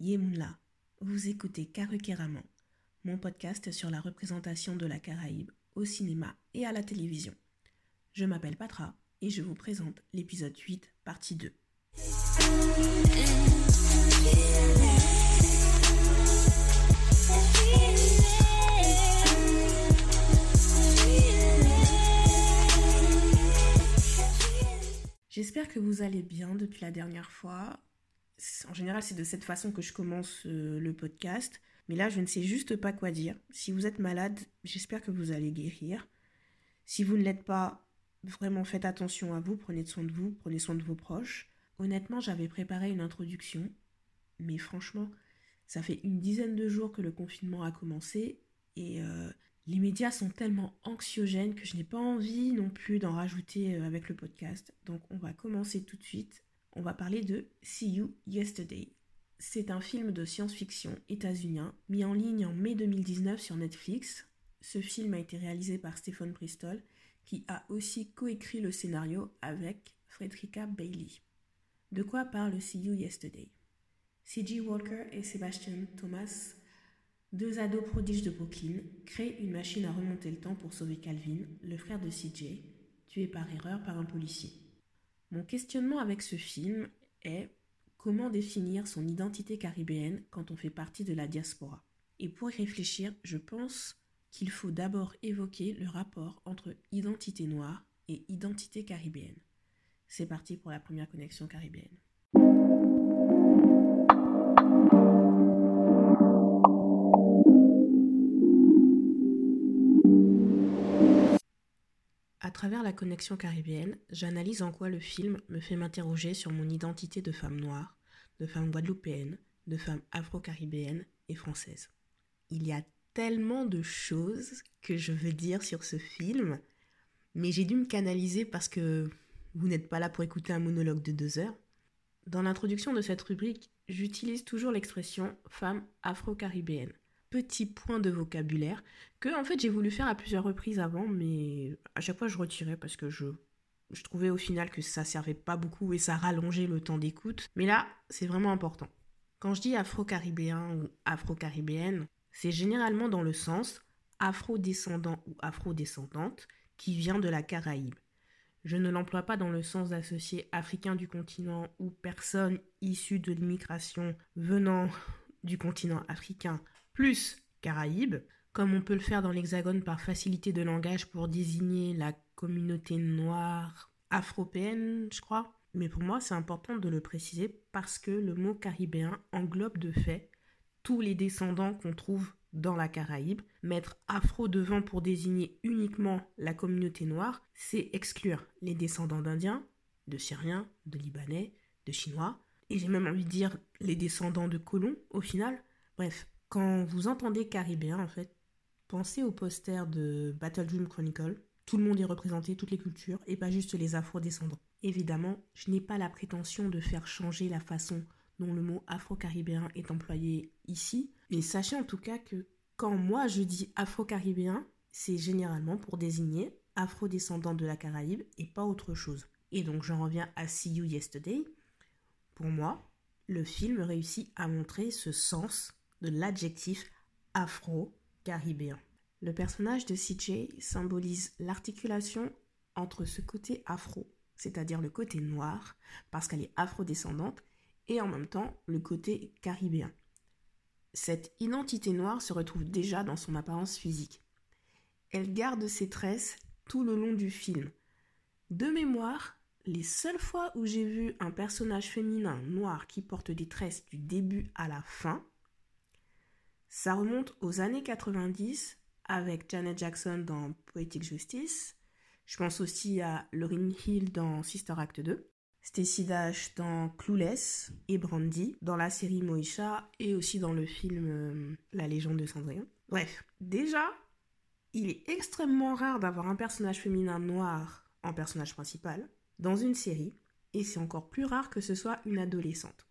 Yemoula. Vous écoutez Karukeraman, mon podcast sur la représentation de la Caraïbe au cinéma et à la télévision. Je m'appelle Patra et je vous présente l'épisode 8, partie 2. J'espère que vous allez bien depuis la dernière fois. En général, c'est de cette façon que je commence euh, le podcast. Mais là, je ne sais juste pas quoi dire. Si vous êtes malade, j'espère que vous allez guérir. Si vous ne l'êtes pas, vraiment faites attention à vous, prenez soin de vous, prenez soin de vos proches. Honnêtement, j'avais préparé une introduction, mais franchement, ça fait une dizaine de jours que le confinement a commencé et euh, les médias sont tellement anxiogènes que je n'ai pas envie non plus d'en rajouter euh, avec le podcast. Donc on va commencer tout de suite. On va parler de See You Yesterday. C'est un film de science-fiction états-unien mis en ligne en mai 2019 sur Netflix. Ce film a été réalisé par Stephen Bristol qui a aussi coécrit le scénario avec Frederica Bailey. De quoi parle See You Yesterday? C.G. Walker et Sebastian Thomas deux ados prodiges de Brooklyn créent une machine à remonter le temps pour sauver Calvin, le frère de CJ, tué par erreur par un policier. Mon questionnement avec ce film est comment définir son identité caribéenne quand on fait partie de la diaspora. Et pour y réfléchir, je pense qu'il faut d'abord évoquer le rapport entre identité noire et identité caribéenne. C'est parti pour la première connexion caribéenne. Travers la connexion caribéenne, j'analyse en quoi le film me fait m'interroger sur mon identité de femme noire, de femme guadeloupéenne, de femme afro-caribéenne et française. Il y a tellement de choses que je veux dire sur ce film, mais j'ai dû me canaliser parce que vous n'êtes pas là pour écouter un monologue de deux heures. Dans l'introduction de cette rubrique, j'utilise toujours l'expression femme afro-caribéenne petit point de vocabulaire que en fait j'ai voulu faire à plusieurs reprises avant, mais à chaque fois je retirais parce que je, je trouvais au final que ça servait pas beaucoup et ça rallongeait le temps d'écoute. Mais là, c'est vraiment important. Quand je dis afro-caribéen ou afro-caribéenne, c'est généralement dans le sens afro-descendant ou afro-descendante qui vient de la Caraïbe. Je ne l'emploie pas dans le sens d'associer africain du continent ou personne issue de l'immigration venant du continent africain plus Caraïbes, comme on peut le faire dans l'Hexagone par facilité de langage pour désigner la communauté noire afropéenne, je crois. Mais pour moi, c'est important de le préciser parce que le mot caribéen englobe de fait tous les descendants qu'on trouve dans la Caraïbe. Mettre afro devant pour désigner uniquement la communauté noire, c'est exclure les descendants d'Indiens, de Syriens, de Libanais, de Chinois, et j'ai même envie de dire les descendants de colons au final. Bref, quand vous entendez caribéen, en fait, pensez au poster de Battle Dream Chronicle. Tout le monde est représenté, toutes les cultures, et pas juste les afro-descendants. Évidemment, je n'ai pas la prétention de faire changer la façon dont le mot afro-caribéen est employé ici, mais sachez en tout cas que quand moi je dis afro-caribéen, c'est généralement pour désigner afro-descendant de la Caraïbe et pas autre chose. Et donc j'en reviens à See You Yesterday. Pour moi, le film réussit à montrer ce sens de l'adjectif afro-caribéen. Le personnage de CJ symbolise l'articulation entre ce côté afro, c'est-à-dire le côté noir, parce qu'elle est afro-descendante, et en même temps le côté caribéen. Cette identité noire se retrouve déjà dans son apparence physique. Elle garde ses tresses tout le long du film. De mémoire, les seules fois où j'ai vu un personnage féminin noir qui porte des tresses du début à la fin, ça remonte aux années 90 avec Janet Jackson dans Poetic Justice. Je pense aussi à Lauryn Hill dans Sister Act 2. Stacy Dash dans Clueless et Brandy dans la série Moisha et aussi dans le film euh, La légende de Cendrillon. Bref, déjà, il est extrêmement rare d'avoir un personnage féminin noir en personnage principal dans une série et c'est encore plus rare que ce soit une adolescente.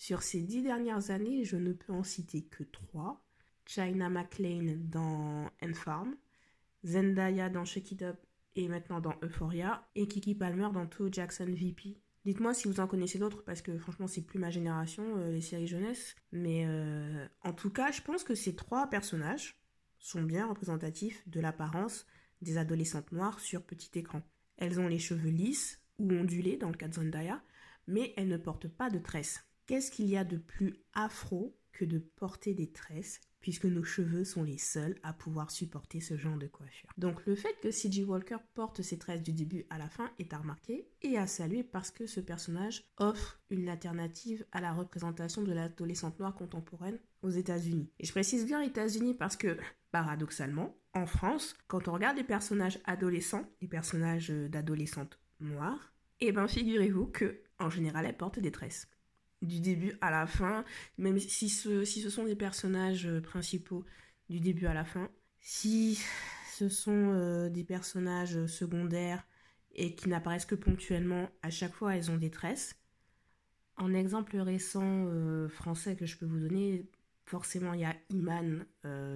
Sur ces dix dernières années, je ne peux en citer que trois. China McLean dans N-Farm, Zendaya dans Shake It Up et maintenant dans Euphoria, et Kiki Palmer dans Two Jackson VP Dites-moi si vous en connaissez d'autres, parce que franchement, c'est plus ma génération, euh, les séries jeunesse. Mais euh, en tout cas, je pense que ces trois personnages sont bien représentatifs de l'apparence des adolescentes noires sur petit écran. Elles ont les cheveux lisses ou ondulés dans le cas de Zendaya, mais elles ne portent pas de tresses. Qu'est-ce qu'il y a de plus afro que de porter des tresses puisque nos cheveux sont les seuls à pouvoir supporter ce genre de coiffure. Donc le fait que C.G. Walker porte ses tresses du début à la fin est à remarquer et à saluer parce que ce personnage offre une alternative à la représentation de l'adolescente noire contemporaine aux États-Unis. Et je précise bien États-Unis parce que, paradoxalement, en France, quand on regarde les personnages adolescents, les personnages d'adolescentes noires, eh ben figurez-vous que en général elles portent des tresses du début à la fin, même si ce, si ce sont des personnages euh, principaux du début à la fin, si ce sont euh, des personnages secondaires et qui n'apparaissent que ponctuellement, à chaque fois elles ont des tresses. En exemple récent euh, français que je peux vous donner, forcément il y a Iman,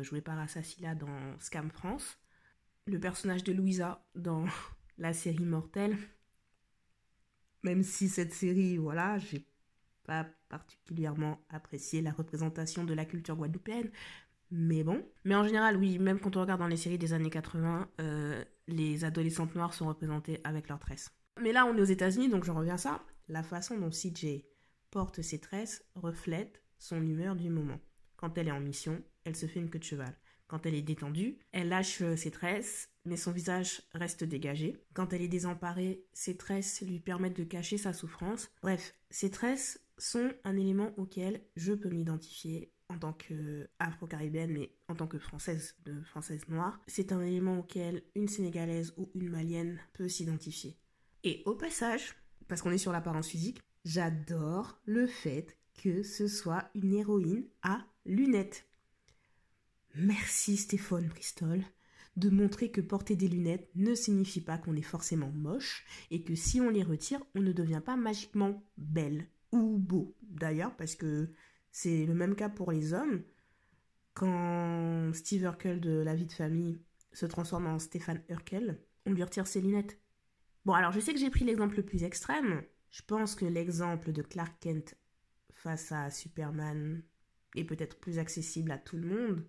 joué par Assassila dans Scam France, le personnage de Louisa dans la série Mortelle, même si cette série, voilà, j'ai pas particulièrement apprécié la représentation de la culture guadeloupéenne. Mais bon. Mais en général, oui, même quand on regarde dans les séries des années 80, euh, les adolescentes noires sont représentées avec leurs tresses. Mais là, on est aux États-Unis, donc je reviens à ça. La façon dont CJ porte ses tresses reflète son humeur du moment. Quand elle est en mission, elle se fait une queue de cheval. Quand elle est détendue, elle lâche euh, ses tresses, mais son visage reste dégagé. Quand elle est désemparée, ses tresses lui permettent de cacher sa souffrance. Bref, ses tresses sont un élément auquel je peux m'identifier en tant qu'afro-caribéenne, mais en tant que française, de française noire. C'est un élément auquel une sénégalaise ou une malienne peut s'identifier. Et au passage, parce qu'on est sur l'apparence physique, j'adore le fait que ce soit une héroïne à lunettes. Merci Stéphane Bristol de montrer que porter des lunettes ne signifie pas qu'on est forcément moche et que si on les retire, on ne devient pas magiquement belle ou beau d'ailleurs, parce que c'est le même cas pour les hommes. Quand Steve Urkel de La vie de famille se transforme en Stéphane Urkel, on lui retire ses lunettes. Bon, alors je sais que j'ai pris l'exemple le plus extrême. Je pense que l'exemple de Clark Kent face à Superman est peut-être plus accessible à tout le monde.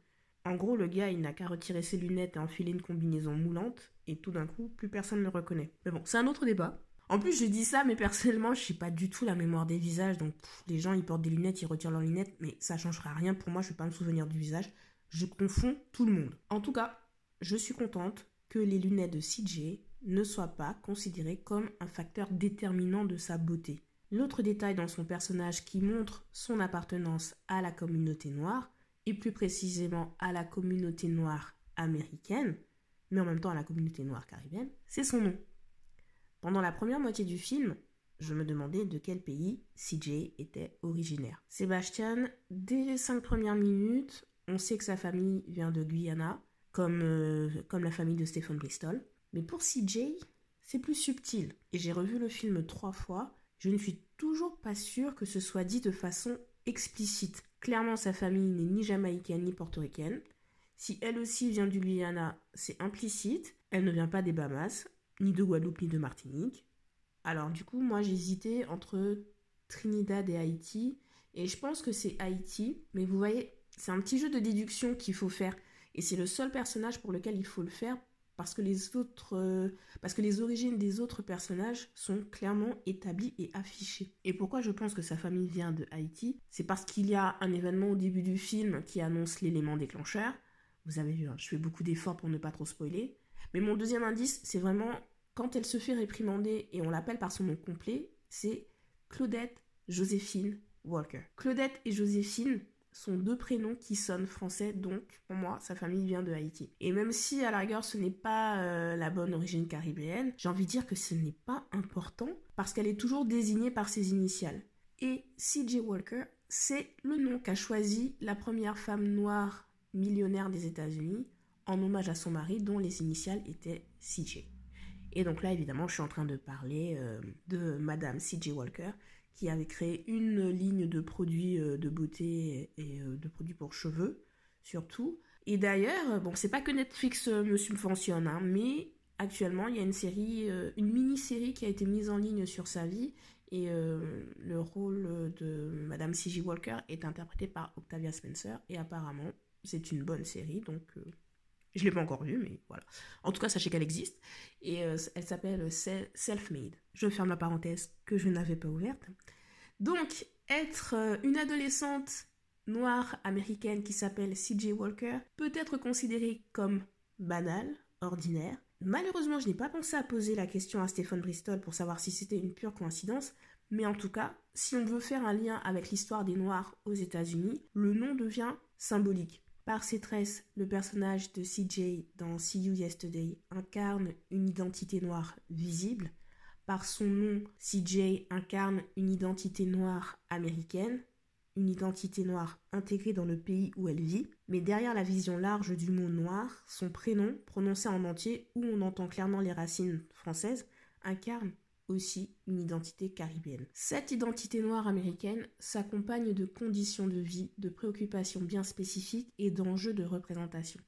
En gros, le gars, il n'a qu'à retirer ses lunettes et enfiler une combinaison moulante, et tout d'un coup, plus personne ne le reconnaît. Mais bon, c'est un autre débat. En plus, je dis ça, mais personnellement, je n'ai pas du tout la mémoire des visages. Donc, les gens, ils portent des lunettes, ils retirent leurs lunettes, mais ça changera rien pour moi. Je ne vais pas me souvenir du visage. Je confonds tout le monde. En tout cas, je suis contente que les lunettes de CJ ne soient pas considérées comme un facteur déterminant de sa beauté. L'autre détail dans son personnage qui montre son appartenance à la communauté noire, et plus précisément à la communauté noire américaine, mais en même temps à la communauté noire caribéenne, c'est son nom. Pendant la première moitié du film, je me demandais de quel pays CJ était originaire. Sébastien, dès les cinq premières minutes, on sait que sa famille vient de Guyana, comme, euh, comme la famille de Stephen Bristol. Mais pour CJ, c'est plus subtil. Et j'ai revu le film trois fois. Je ne suis toujours pas sûre que ce soit dit de façon explicite. Clairement, sa famille n'est ni jamaïcaine ni portoricaine. Si elle aussi vient du Guyana, c'est implicite. Elle ne vient pas des Bahamas ni de Guadeloupe ni de Martinique. Alors du coup, moi j'hésitais entre Trinidad et Haïti. Et je pense que c'est Haïti. Mais vous voyez, c'est un petit jeu de déduction qu'il faut faire. Et c'est le seul personnage pour lequel il faut le faire parce que les autres euh, parce que les origines des autres personnages sont clairement établies et affichées. Et pourquoi je pense que sa famille vient de Haïti C'est parce qu'il y a un événement au début du film qui annonce l'élément déclencheur. Vous avez vu, hein, je fais beaucoup d'efforts pour ne pas trop spoiler. Mais mon deuxième indice, c'est vraiment quand elle se fait réprimander et on l'appelle par son nom complet, c'est Claudette Joséphine Walker. Claudette et Joséphine sont deux prénoms qui sonnent français, donc pour moi, sa famille vient de Haïti. Et même si à la rigueur ce n'est pas euh, la bonne origine caribéenne, j'ai envie de dire que ce n'est pas important parce qu'elle est toujours désignée par ses initiales. Et C.J. Walker, c'est le nom qu'a choisi la première femme noire millionnaire des États-Unis en hommage à son mari dont les initiales étaient CJ. Et donc là, évidemment, je suis en train de parler euh, de Madame CJ Walker, qui avait créé une ligne de produits euh, de beauté et euh, de produits pour cheveux, surtout. Et d'ailleurs, bon, c'est pas que Netflix me subventionne, hein, mais actuellement, il y a une série, une mini-série qui a été mise en ligne sur sa vie Et le rôle de Madame C.J. Walker est interprété par Octavia Spencer. Et apparemment, c'est une bonne série, donc je ne l'ai pas encore vue, mais voilà. En tout cas, sachez qu'elle existe. Et elle s'appelle Self-Made. Je ferme la parenthèse que je n'avais pas ouverte. Donc, être une adolescente noire américaine qui s'appelle CJ Walker peut être considérée comme banale, ordinaire. Malheureusement, je n'ai pas pensé à poser la question à Stephen Bristol pour savoir si c'était une pure coïncidence, mais en tout cas, si on veut faire un lien avec l'histoire des Noirs aux États-Unis, le nom devient symbolique. Par ses tresses, le personnage de CJ dans See You Yesterday incarne une identité noire visible. Par son nom, CJ incarne une identité noire américaine, une identité noire intégrée dans le pays où elle vit, mais derrière la vision large du mot noir, son prénom, prononcé en entier, où on entend clairement les racines françaises, incarne aussi une identité caribéenne. Cette identité noire américaine s'accompagne de conditions de vie, de préoccupations bien spécifiques et d'enjeux de représentation.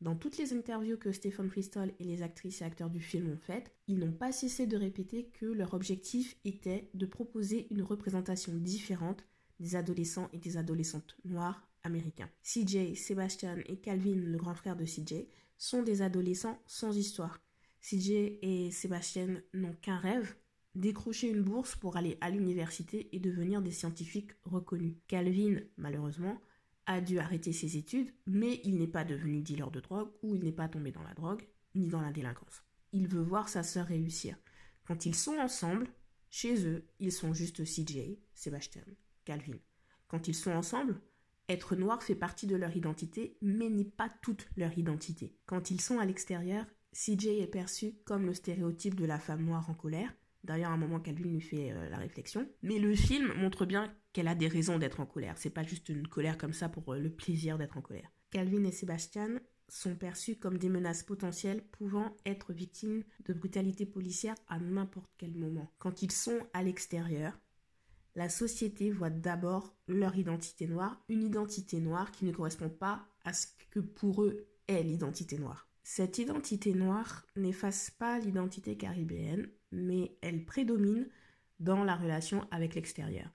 Dans toutes les interviews que Stephen Bristol et les actrices et acteurs du film ont faites, ils n'ont pas cessé de répéter que leur objectif était de proposer une représentation différente des adolescents et des adolescentes noires américains. CJ, Sebastian et Calvin, le grand frère de CJ, sont des adolescents sans histoire. CJ et Sebastian n'ont qu'un rêve, décrocher une bourse pour aller à l'université et devenir des scientifiques reconnus. Calvin, malheureusement, a dû arrêter ses études, mais il n'est pas devenu dealer de drogue ou il n'est pas tombé dans la drogue ni dans la délinquance. Il veut voir sa sœur réussir. Quand ils sont ensemble, chez eux, ils sont juste CJ, Sebastian, Calvin. Quand ils sont ensemble, être noir fait partie de leur identité, mais n'est pas toute leur identité. Quand ils sont à l'extérieur, CJ est perçu comme le stéréotype de la femme noire en colère. D'ailleurs, à un moment, Calvin lui fait euh, la réflexion. Mais le film montre bien qu'elle a des raisons d'être en colère. C'est pas juste une colère comme ça pour euh, le plaisir d'être en colère. Calvin et Sébastien sont perçus comme des menaces potentielles pouvant être victimes de brutalité policière à n'importe quel moment. Quand ils sont à l'extérieur, la société voit d'abord leur identité noire, une identité noire qui ne correspond pas à ce que pour eux est l'identité noire. Cette identité noire n'efface pas l'identité caribéenne, mais elle prédomine dans la relation avec l'extérieur.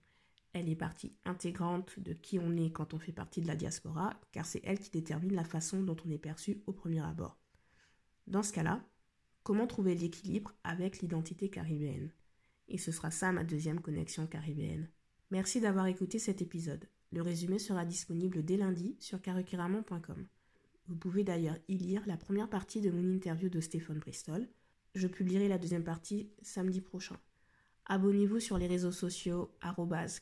Elle est partie intégrante de qui on est quand on fait partie de la diaspora, car c'est elle qui détermine la façon dont on est perçu au premier abord. Dans ce cas-là, comment trouver l'équilibre avec l'identité caribéenne? Et ce sera ça ma deuxième connexion caribéenne. Merci d'avoir écouté cet épisode. Le résumé sera disponible dès lundi sur karukiramon.com. Vous pouvez d'ailleurs y lire la première partie de mon interview de Stéphane Bristol. Je publierai la deuxième partie samedi prochain. Abonnez-vous sur les réseaux sociaux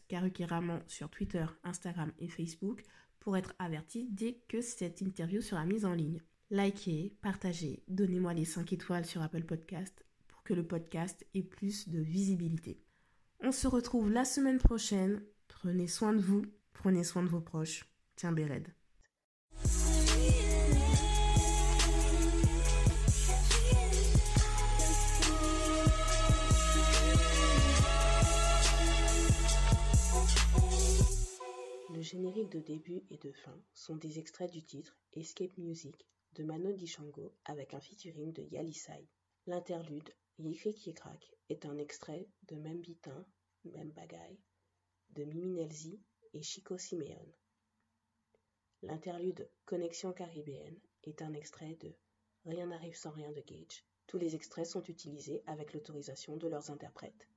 karukiramon sur Twitter, Instagram et Facebook pour être averti dès que cette interview sera mise en ligne. Likez, partagez, donnez-moi les 5 étoiles sur Apple Podcast que le podcast ait plus de visibilité. On se retrouve la semaine prochaine. Prenez soin de vous, prenez soin de vos proches. Tiens, Béred. Le générique de début et de fin sont des extraits du titre Escape Music de Mano Dishango avec un featuring de Yalisai. L'interlude qui craque est un extrait de Même Bitin, Même Bagaille de Mimi Nelzi et Chico Simeone. L'interlude Connexion caribéenne est un extrait de Rien n'arrive sans rien de Gage. Tous les extraits sont utilisés avec l'autorisation de leurs interprètes.